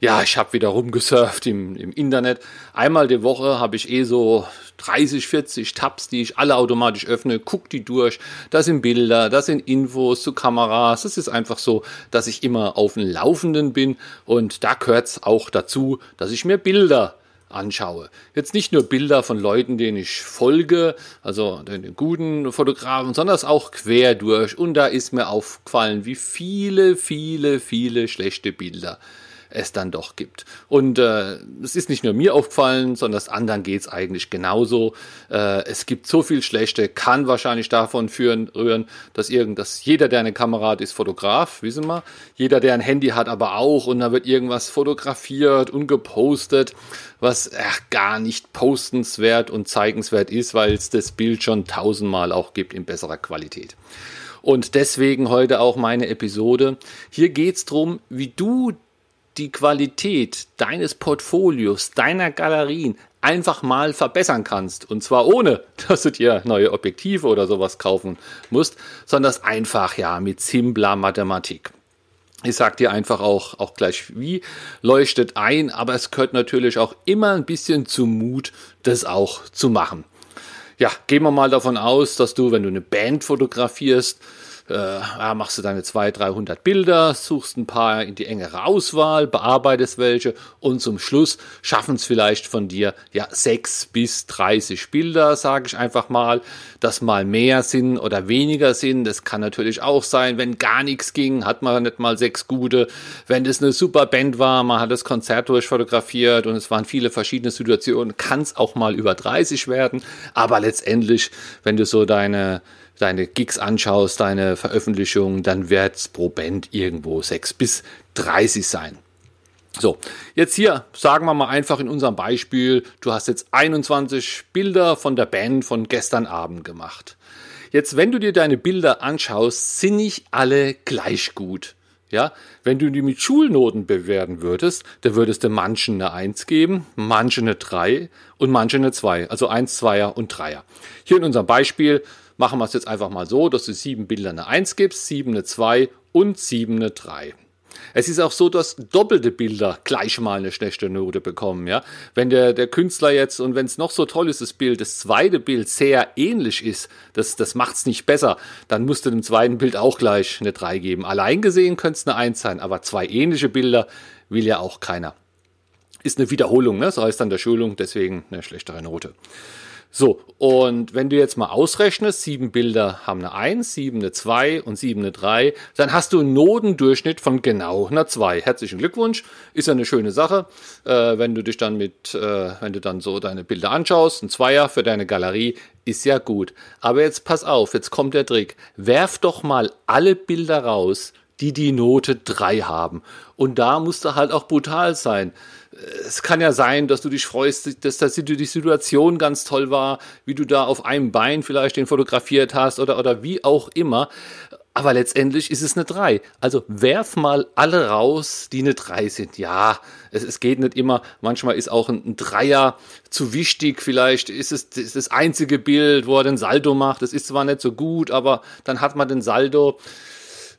ja, ich habe wieder rumgesurft im, im Internet. Einmal die Woche habe ich eh so 30, 40 Tabs, die ich alle automatisch öffne, guck die durch. Da sind Bilder, da sind Infos zu Kameras. Es ist einfach so, dass ich immer auf dem Laufenden bin und da gehört's auch dazu, dass ich mir Bilder anschaue. Jetzt nicht nur Bilder von Leuten, denen ich folge, also den guten Fotografen, sondern auch quer durch. Und da ist mir aufgefallen, wie viele, viele, viele schlechte Bilder es dann doch gibt. Und äh, es ist nicht nur mir aufgefallen, sondern das anderen geht es eigentlich genauso. Äh, es gibt so viel Schlechte, kann wahrscheinlich davon führen, rühren, dass irgend, dass jeder, der eine Kamera hat, ist Fotograf, wissen wir. Jeder, der ein Handy hat, aber auch. Und da wird irgendwas fotografiert und gepostet, was äh, gar nicht postenswert und zeigenswert ist, weil es das Bild schon tausendmal auch gibt in besserer Qualität. Und deswegen heute auch meine Episode. Hier geht es darum, wie du die Qualität deines Portfolios, deiner Galerien einfach mal verbessern kannst. Und zwar ohne, dass du dir neue Objektive oder sowas kaufen musst, sondern das einfach ja mit simpler Mathematik. Ich sag dir einfach auch, auch gleich wie, leuchtet ein, aber es gehört natürlich auch immer ein bisschen zum Mut, das auch zu machen. Ja, gehen wir mal davon aus, dass du, wenn du eine Band fotografierst, äh, ja, machst du deine 200, 300 Bilder, suchst ein paar in die engere Auswahl, bearbeitest welche und zum Schluss schaffen es vielleicht von dir ja 6 bis 30 Bilder, sage ich einfach mal, dass mal mehr sind oder weniger sind. Das kann natürlich auch sein, wenn gar nichts ging, hat man nicht mal sechs gute. Wenn das eine super Band war, man hat das Konzert durchfotografiert und es waren viele verschiedene Situationen, kann es auch mal über 30 werden. Aber letztendlich, wenn du so deine deine Gigs anschaust, deine Veröffentlichungen, dann wird es pro Band irgendwo 6 bis 30 sein. So, jetzt hier sagen wir mal einfach in unserem Beispiel, du hast jetzt 21 Bilder von der Band von gestern Abend gemacht. Jetzt, wenn du dir deine Bilder anschaust, sind nicht alle gleich gut. Ja, wenn du die mit Schulnoten bewerten würdest, dann würdest du manchen eine 1 geben, manchen eine 3 und manchen eine 2, also 1, 2er und 3er. Hier in unserem Beispiel machen wir es jetzt einfach mal so, dass du sieben Bilder eine 1 gibst, sieben eine 2 und sieben eine 3. Es ist auch so, dass doppelte Bilder gleich mal eine schlechte Note bekommen. Ja? Wenn der, der Künstler jetzt, und wenn es noch so toll ist, das Bild, das zweite Bild sehr ähnlich ist, das, das macht es nicht besser, dann musst du dem zweiten Bild auch gleich eine 3 geben. Allein gesehen könnte es eine 1 sein, aber zwei ähnliche Bilder will ja auch keiner. Ist eine Wiederholung, ne? so heißt dann der Schulung, deswegen eine schlechtere Note. So, und wenn du jetzt mal ausrechnest, sieben Bilder haben eine 1, sieben eine 2 und sieben eine 3, dann hast du einen Notendurchschnitt von genau einer 2. Herzlichen Glückwunsch, ist ja eine schöne Sache, äh, wenn du dich dann mit, äh, wenn du dann so deine Bilder anschaust, ein Zweier für deine Galerie ist ja gut. Aber jetzt pass auf, jetzt kommt der Trick. Werf doch mal alle Bilder raus, die die Note 3 haben. Und da musst du halt auch brutal sein es kann ja sein, dass du dich freust, dass, die Situation ganz toll war, wie du da auf einem Bein vielleicht den fotografiert hast oder, oder wie auch immer. Aber letztendlich ist es eine 3. Also werf mal alle raus, die eine 3 sind. Ja, es, es geht nicht immer. Manchmal ist auch ein, ein Dreier zu wichtig. Vielleicht ist es das, das einzige Bild, wo er den Saldo macht. Das ist zwar nicht so gut, aber dann hat man den Saldo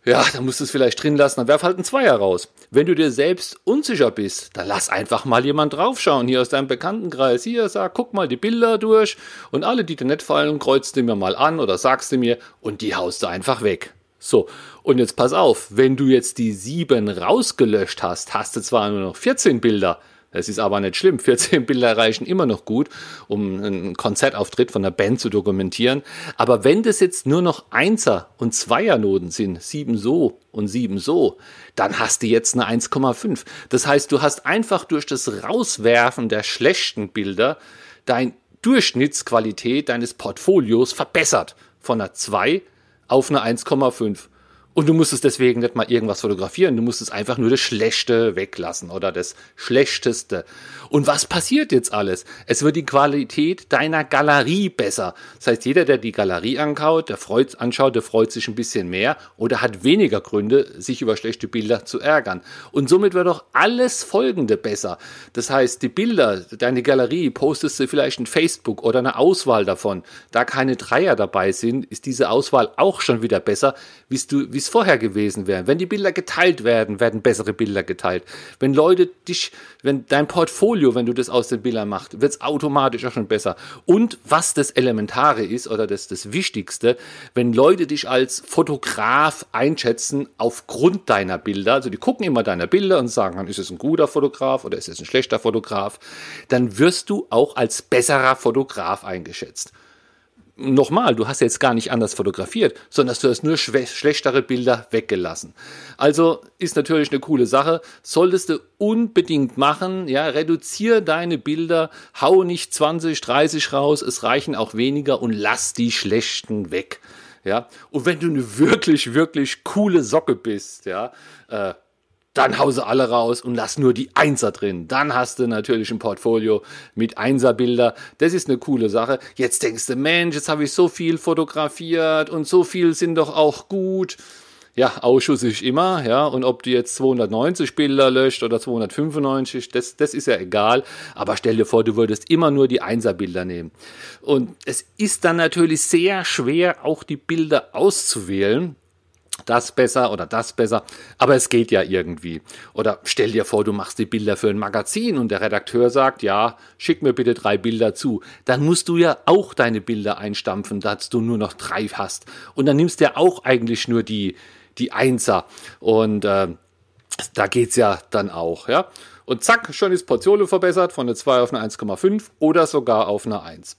ja, dann musst du es vielleicht drin lassen, dann werf halt einen Zweier raus. Wenn du dir selbst unsicher bist, dann lass einfach mal jemand draufschauen, hier aus deinem Bekanntenkreis. Hier, sag, guck mal die Bilder durch und alle, die dir nicht fallen, kreuzt du mir mal an oder sagst du mir und die haust du einfach weg. So, und jetzt pass auf, wenn du jetzt die sieben rausgelöscht hast, hast du zwar nur noch 14 Bilder, es ist aber nicht schlimm. 14 Bilder reichen immer noch gut, um einen Konzertauftritt von der Band zu dokumentieren. Aber wenn das jetzt nur noch Einser- und Zweiernoten sind, sieben so und sieben so, dann hast du jetzt eine 1,5. Das heißt, du hast einfach durch das Rauswerfen der schlechten Bilder deine Durchschnittsqualität deines Portfolios verbessert. Von einer 2 auf eine 1,5. Und du musstest deswegen nicht mal irgendwas fotografieren, du musstest einfach nur das Schlechte weglassen oder das Schlechteste. Und was passiert jetzt alles? Es wird die Qualität deiner Galerie besser. Das heißt, jeder, der die Galerie anschaut, der freut, anschaut, der freut sich ein bisschen mehr oder hat weniger Gründe, sich über schlechte Bilder zu ärgern. Und somit wird auch alles Folgende besser. Das heißt, die Bilder, deine Galerie, postest du vielleicht in Facebook oder eine Auswahl davon. Da keine Dreier dabei sind, ist diese Auswahl auch schon wieder besser, wie es vorher gewesen wäre. Wenn die Bilder geteilt werden, werden bessere Bilder geteilt. Wenn Leute dich, wenn dein Portfolio, wenn du das aus den Bildern machst, wird es automatisch auch schon besser. Und was das Elementare ist oder das, das Wichtigste, wenn Leute dich als Fotograf einschätzen aufgrund deiner Bilder, also die gucken immer deine Bilder und sagen, ist es ein guter Fotograf oder ist es ein schlechter Fotograf, dann wirst du auch als besserer Fotograf eingeschätzt nochmal, du hast jetzt gar nicht anders fotografiert, sondern du hast nur schlechtere Bilder weggelassen. Also ist natürlich eine coole Sache, solltest du unbedingt machen, ja, reduziere deine Bilder, hau nicht 20, 30 raus, es reichen auch weniger und lass die schlechten weg. Ja, und wenn du eine wirklich, wirklich coole Socke bist, ja, äh, dann hause alle raus und lass nur die Einser drin. Dann hast du natürlich ein Portfolio mit Einserbilder. Das ist eine coole Sache. Jetzt denkst du, Mensch, jetzt habe ich so viel fotografiert und so viel sind doch auch gut. Ja, Ausschuss ist immer, ja, und ob du jetzt 290 Bilder löscht oder 295, das, das ist ja egal. Aber stell dir vor, du würdest immer nur die Einserbilder nehmen. Und es ist dann natürlich sehr schwer, auch die Bilder auszuwählen das besser oder das besser, aber es geht ja irgendwie. Oder stell dir vor, du machst die Bilder für ein Magazin und der Redakteur sagt, ja, schick mir bitte drei Bilder zu. Dann musst du ja auch deine Bilder einstampfen, dass du nur noch drei hast. Und dann nimmst du ja auch eigentlich nur die, die Einser. Und äh, da geht's ja dann auch, ja. Und zack, schon ist Portionen verbessert von einer 2 auf eine 1,5 oder sogar auf eine 1.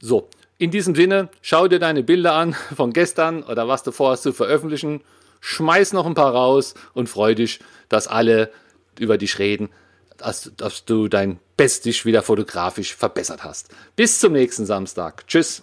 So, in diesem Sinne, schau dir deine Bilder an von gestern oder was du vorhast zu veröffentlichen. Schmeiß noch ein paar raus und freu dich, dass alle über dich reden, dass, dass du dein Bestes wieder fotografisch verbessert hast. Bis zum nächsten Samstag. Tschüss.